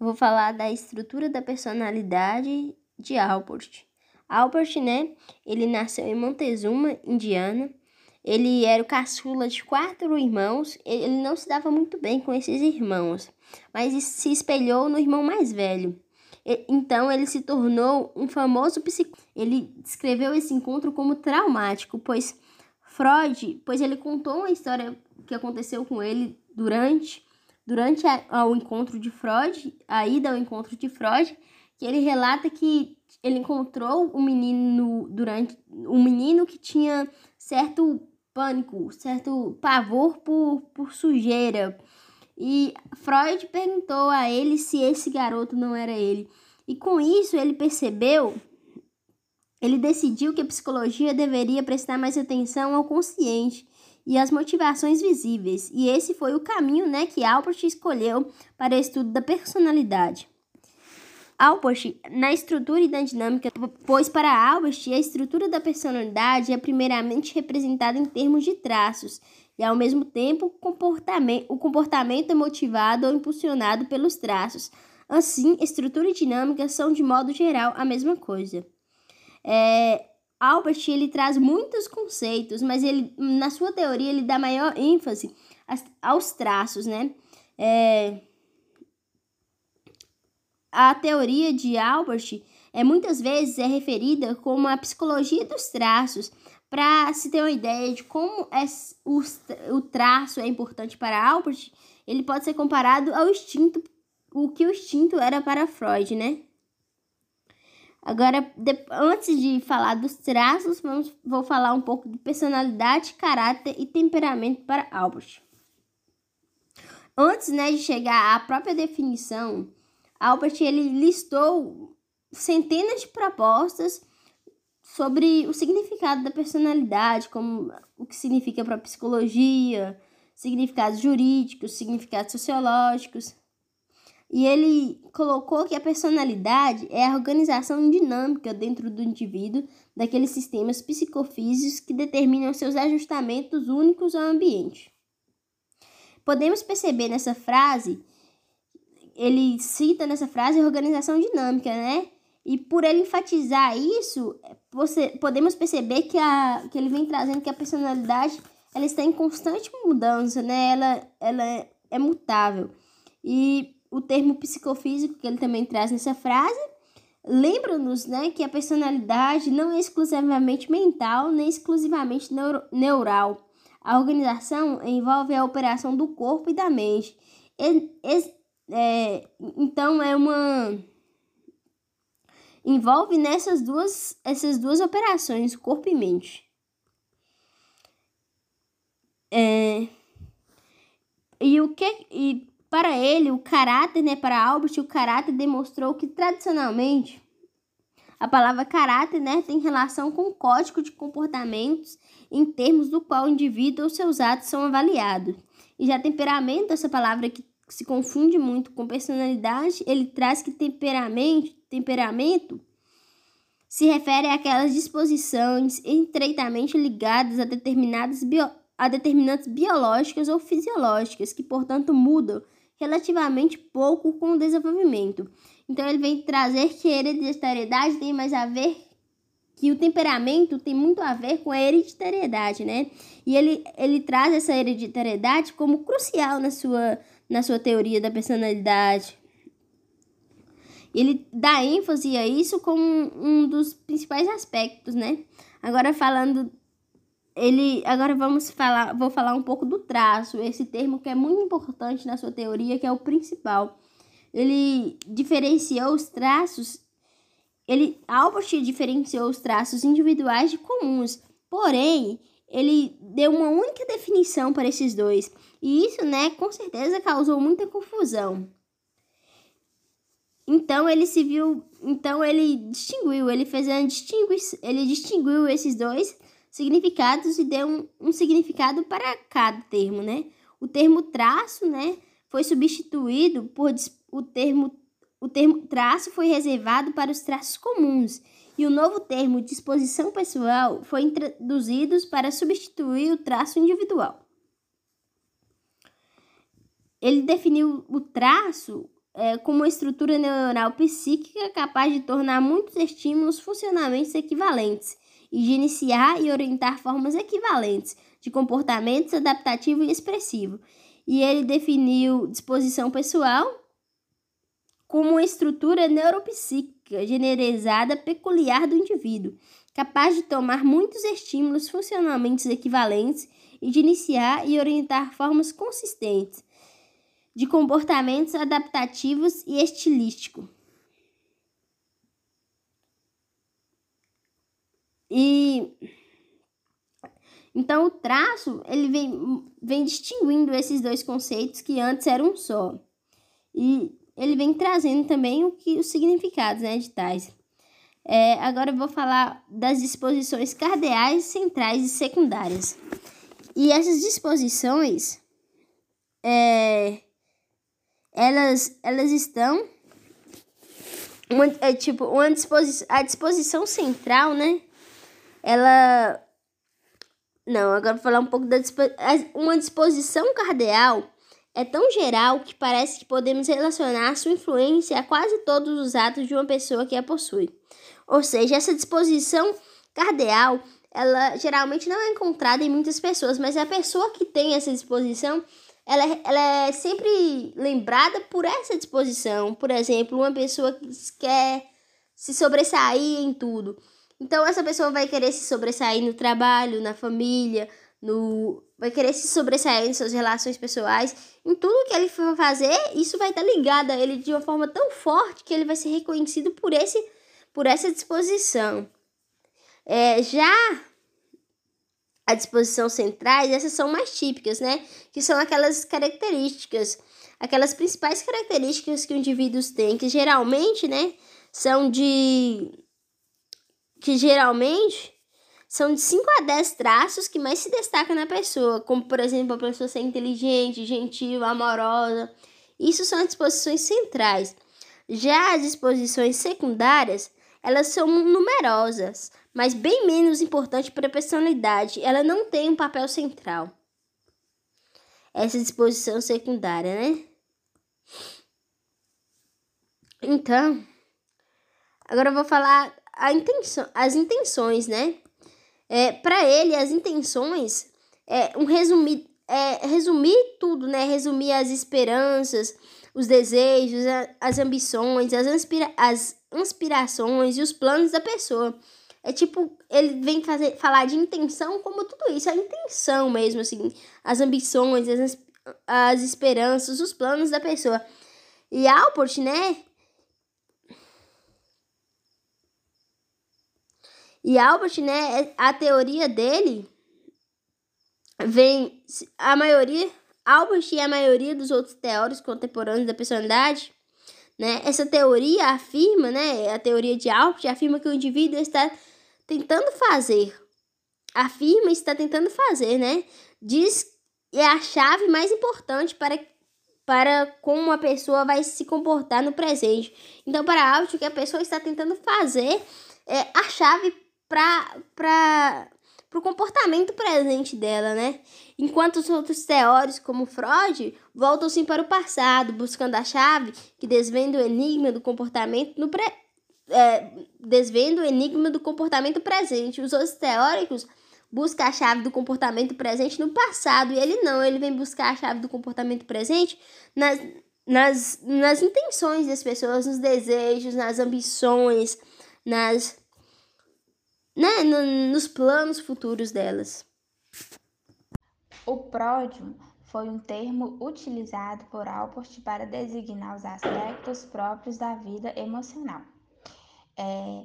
vou falar da estrutura da personalidade de Albert. Albert, né, ele nasceu em Montezuma, Indiana. Ele era o caçula de quatro irmãos. Ele não se dava muito bem com esses irmãos, mas se espelhou no irmão mais velho. Então ele se tornou um famoso psicólogo. Ele descreveu esse encontro como traumático, pois Freud, pois ele contou uma história que aconteceu com ele durante durante a, o encontro de Freud, a ida ao encontro de Freud, que ele relata que ele encontrou um menino durante um menino que tinha certo pânico, certo pavor por, por sujeira. E Freud perguntou a ele se esse garoto não era ele. E com isso ele percebeu, ele decidiu que a psicologia deveria prestar mais atenção ao consciente e às motivações visíveis. E esse foi o caminho, né, que Albert escolheu para o estudo da personalidade. Albert, na estrutura e na dinâmica, pois para Albert a estrutura da personalidade é primeiramente representada em termos de traços e ao mesmo tempo comportamento, o comportamento é motivado ou impulsionado pelos traços. Assim, estrutura e dinâmica são de modo geral a mesma coisa. É, Albert ele traz muitos conceitos, mas ele na sua teoria ele dá maior ênfase aos traços, né? É, a teoria de Albert é muitas vezes é referida como a psicologia dos traços, para se ter uma ideia de como é, o, o traço é importante para Albert, ele pode ser comparado ao instinto, o que o instinto era para Freud, né? Agora, de, antes de falar dos traços, vamos, vou falar um pouco de personalidade, caráter e temperamento para Albert. Antes né, de chegar à própria definição Albert ele listou centenas de propostas sobre o significado da personalidade, como o que significa para a psicologia, significados jurídicos, significados sociológicos. E ele colocou que a personalidade é a organização dinâmica dentro do indivíduo daqueles sistemas psicofísicos que determinam seus ajustamentos únicos ao ambiente. Podemos perceber nessa frase ele cita nessa frase organização dinâmica, né? E por ele enfatizar isso, você, podemos perceber que, a, que ele vem trazendo que a personalidade ela está em constante mudança, né? Ela, ela é, é mutável. E o termo psicofísico que ele também traz nessa frase lembra-nos né, que a personalidade não é exclusivamente mental nem exclusivamente neuro, neural. A organização envolve a operação do corpo e da mente. É, então é uma envolve nessas duas essas duas operações, corpo e mente. É, e o que e para ele o caráter, né, para Albert, o caráter demonstrou que tradicionalmente a palavra caráter, né, tem relação com o código de comportamentos em termos do qual o indivíduo ou seus atos são avaliados. E já temperamento, essa palavra que se confunde muito com personalidade, ele traz que temperamento, temperamento se refere àquelas disposições estreitamente ligadas a determinadas bio, a determinantes biológicas ou fisiológicas, que, portanto, mudam relativamente pouco com o desenvolvimento. Então, ele vem trazer que a hereditariedade tem mais a ver que o temperamento tem muito a ver com a hereditariedade, né? E ele, ele traz essa hereditariedade como crucial na sua, na sua teoria da personalidade. Ele dá ênfase a isso como um dos principais aspectos, né? Agora falando ele agora vamos falar, vou falar um pouco do traço, esse termo que é muito importante na sua teoria, que é o principal. Ele diferenciou os traços, ele Albert diferenciou os traços individuais de comuns. Porém, ele deu uma única definição para esses dois. E isso, né, com certeza causou muita confusão. Então ele se viu, então ele distinguiu, ele fez a distingui, ele distinguiu esses dois significados e deu um, um significado para cada termo, né? O termo traço, né, foi substituído por o termo o termo traço foi reservado para os traços comuns e o novo termo disposição pessoal foi introduzido para substituir o traço individual. Ele definiu o traço é, com uma estrutura neural psíquica capaz de tornar muitos estímulos funcionamentos equivalentes de iniciar e orientar formas equivalentes de comportamentos adaptativo e expressivo. E ele definiu disposição pessoal como uma estrutura neuropsíquica generalizada peculiar do indivíduo, capaz de tomar muitos estímulos funcionalmente equivalentes e de iniciar e orientar formas consistentes de comportamentos adaptativos e estilístico. E então o traço ele vem, vem distinguindo esses dois conceitos que antes eram um só. E ele vem trazendo também o que os significados né, de tais. É, agora eu vou falar das disposições cardeais, centrais e secundárias. E essas disposições, é, elas, elas estão é, tipo uma disposição, a disposição central, né? Ela não, agora vou falar um pouco da uma disposição cardeal é tão geral que parece que podemos relacionar sua influência a quase todos os atos de uma pessoa que a possui. Ou seja, essa disposição cardeal, ela geralmente não é encontrada em muitas pessoas, mas a pessoa que tem essa disposição, ela, ela é sempre lembrada por essa disposição. Por exemplo, uma pessoa que quer se sobressair em tudo. Então, essa pessoa vai querer se sobressair no trabalho, na família, no vai querer se sobressair em suas relações pessoais, em tudo que ele for fazer, isso vai estar ligado a ele de uma forma tão forte que ele vai ser reconhecido por esse por essa disposição. É, já a disposição centrais, essas são mais típicas, né? Que são aquelas características, aquelas principais características que os indivíduos têm, que geralmente, né, são de que geralmente são de 5 a 10 traços que mais se destacam na pessoa, como por exemplo a pessoa ser inteligente, gentil, amorosa. Isso são as disposições centrais. Já as disposições secundárias, elas são numerosas, mas bem menos importante para a personalidade. Ela não tem um papel central. Essa disposição secundária, né? Então, agora eu vou falar a intenção, as intenções, né? É, para ele, as intenções é um resumir, é resumir tudo, né? Resumir as esperanças, os desejos, as ambições, as, inspira as inspirações e os planos da pessoa. É tipo, ele vem fazer, falar de intenção como tudo isso, a intenção mesmo, assim, as ambições, as, as esperanças, os planos da pessoa. E Alport, né? E Albert, né, a teoria dele vem a maioria Albert e a maioria dos outros teóricos contemporâneos da personalidade, né? Essa teoria afirma, né? A teoria de Albert afirma que o indivíduo está tentando fazer, afirma está tentando fazer, né? Diz é a chave mais importante para para como uma pessoa vai se comportar no presente. Então, para Albert, o que a pessoa está tentando fazer é a chave para o comportamento presente dela, né? Enquanto os outros teóricos, como Freud, voltam-se para o passado, buscando a chave que desvenda o enigma do comportamento no pre... É, desvenda o enigma do comportamento presente. Os outros teóricos buscam a chave do comportamento presente no passado, e ele não, ele vem buscar a chave do comportamento presente nas, nas, nas intenções das pessoas, nos desejos, nas ambições, nas né, no, nos planos futuros delas. O pródium foi um termo utilizado por Alport para designar os aspectos próprios da vida emocional. É,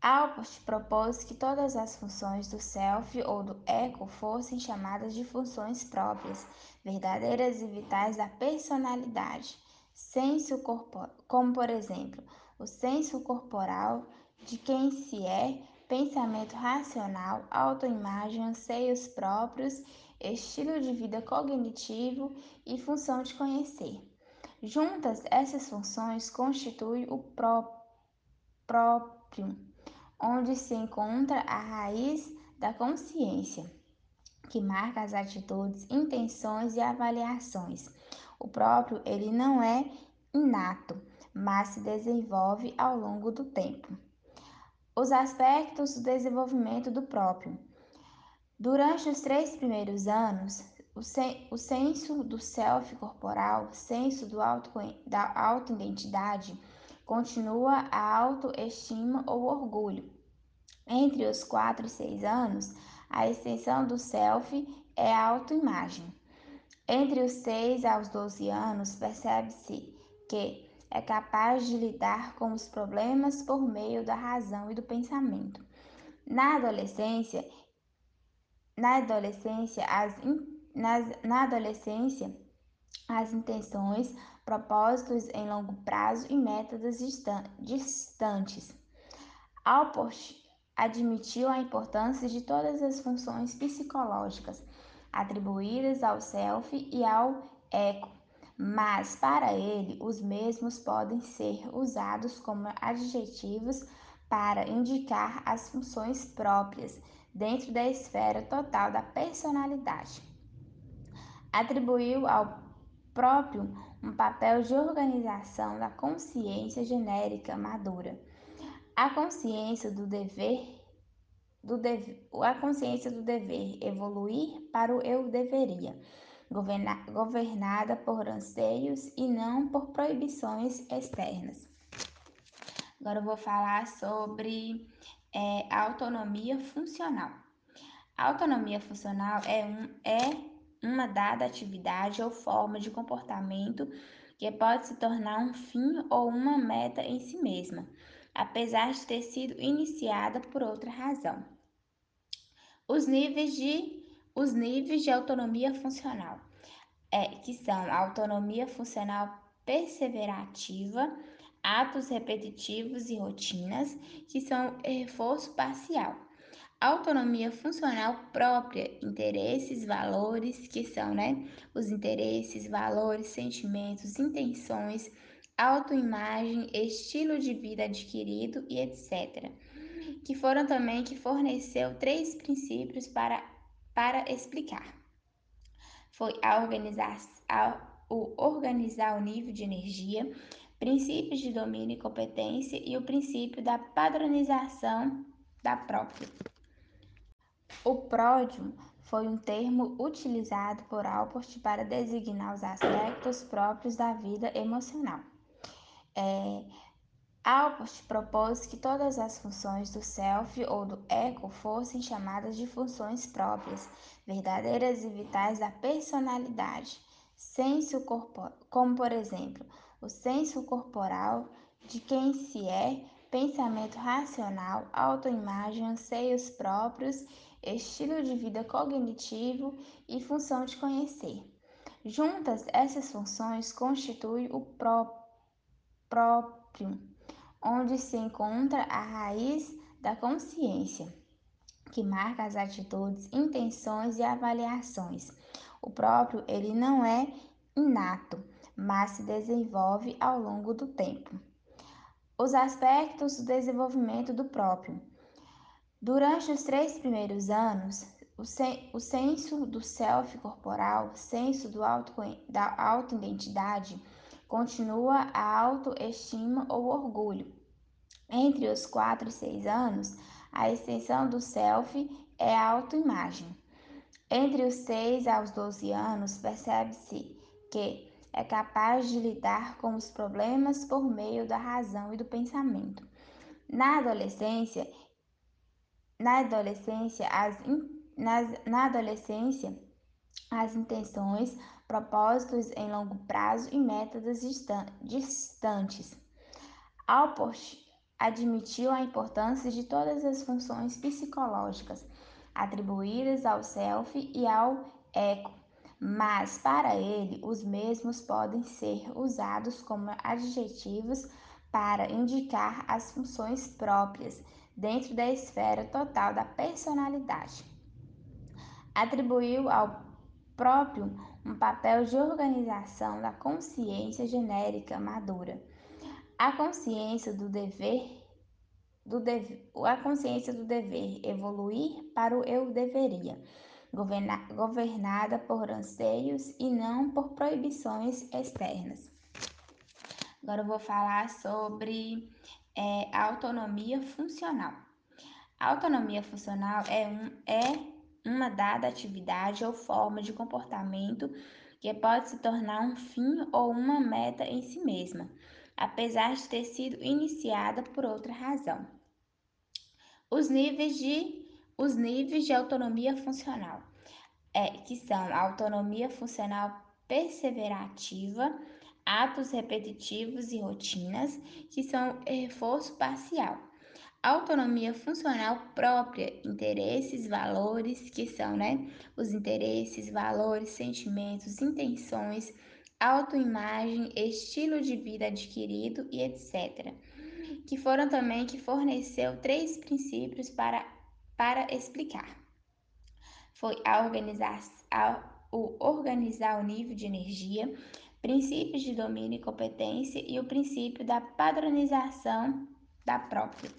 Alport propôs que todas as funções do self ou do ego fossem chamadas de funções próprias, verdadeiras e vitais da personalidade, senso corporal, como por exemplo, o senso corporal de quem se é pensamento racional, autoimagem, anseios próprios, estilo de vida cognitivo e função de conhecer. Juntas, essas funções constituem o pró próprio, onde se encontra a raiz da consciência, que marca as atitudes, intenções e avaliações. O próprio, ele não é inato, mas se desenvolve ao longo do tempo. Os aspectos do desenvolvimento do próprio. Durante os três primeiros anos, o, sen o senso do self corporal, senso do auto da autoidentidade, continua a autoestima ou orgulho. Entre os 4 e 6 anos, a extensão do self é a autoimagem. Entre os 6 aos 12 anos, percebe-se que é capaz de lidar com os problemas por meio da razão e do pensamento. Na adolescência, na adolescência, as, na adolescência, as intenções, propósitos em longo prazo e métodos distantes. Alport admitiu a importância de todas as funções psicológicas atribuídas ao self e ao eco, mas para ele os mesmos podem ser usados como adjetivos para indicar as funções próprias dentro da esfera total da personalidade. Atribuiu ao próprio um papel de organização da consciência genérica madura. A consciência do dever do dever, a consciência do dever evoluir para o eu deveria, governada por anseios e não por proibições externas. Agora eu vou falar sobre é, autonomia funcional. A autonomia funcional é, um, é uma dada atividade ou forma de comportamento que pode se tornar um fim ou uma meta em si mesma, apesar de ter sido iniciada por outra razão. Os níveis de, os níveis de autonomia funcional, é, que são a autonomia funcional perseverativa, atos repetitivos e rotinas, que são reforço parcial. Autonomia funcional própria, interesses, valores, que são né, os interesses, valores, sentimentos, intenções, autoimagem, estilo de vida adquirido e etc. Que foram também que forneceu três princípios para, para explicar. Foi a organizar, a, o organizar o nível de energia, princípios de domínio e competência e o princípio da padronização da própria. O pródio foi um termo utilizado por Alport para designar os aspectos próprios da vida emocional. É, Alport propôs que todas as funções do self ou do ego fossem chamadas de funções próprias, verdadeiras e vitais da personalidade, senso corporal, como por exemplo, o senso corporal de quem se é, pensamento racional, autoimagem, anseios próprios, estilo de vida cognitivo e função de conhecer. Juntas, essas funções constituem o pró próprio, onde se encontra a raiz da consciência, que marca as atitudes, intenções e avaliações. O próprio, ele não é inato, mas se desenvolve ao longo do tempo. Os aspectos do desenvolvimento do próprio. Durante os três primeiros anos, o, sen o senso do self corporal, senso do auto da autoidentidade, continua a autoestima ou orgulho. Entre os 4 e 6 anos, a extensão do self é a autoimagem. Entre os 6 aos 12 anos, percebe-se que é capaz de lidar com os problemas por meio da razão e do pensamento. Na adolescência, na adolescência, as, na adolescência, as intenções, propósitos em longo prazo e métodos distantes. Alport admitiu a importância de todas as funções psicológicas atribuídas ao self e ao eco mas para ele os mesmos podem ser usados como adjetivos para indicar as funções próprias dentro da esfera total da personalidade. Atribuiu ao próprio um papel de organização da consciência genérica madura. A consciência do dever do a consciência do dever evoluir para o eu deveria governada por anseios e não por proibições externas. Agora eu vou falar sobre é, autonomia funcional. A autonomia funcional é, um, é uma dada atividade ou forma de comportamento que pode se tornar um fim ou uma meta em si mesma, apesar de ter sido iniciada por outra razão. Os níveis de, os níveis de autonomia funcional, é, que são a autonomia funcional perseverativa, atos repetitivos e rotinas, que são reforço parcial. Autonomia funcional própria, interesses, valores, que são né, os interesses, valores, sentimentos, intenções, autoimagem, estilo de vida adquirido e etc. Que foram também que forneceu três princípios para, para explicar. Foi a organizar, a, o organizar o nível de energia, princípios de domínio e competência e o princípio da padronização da própria.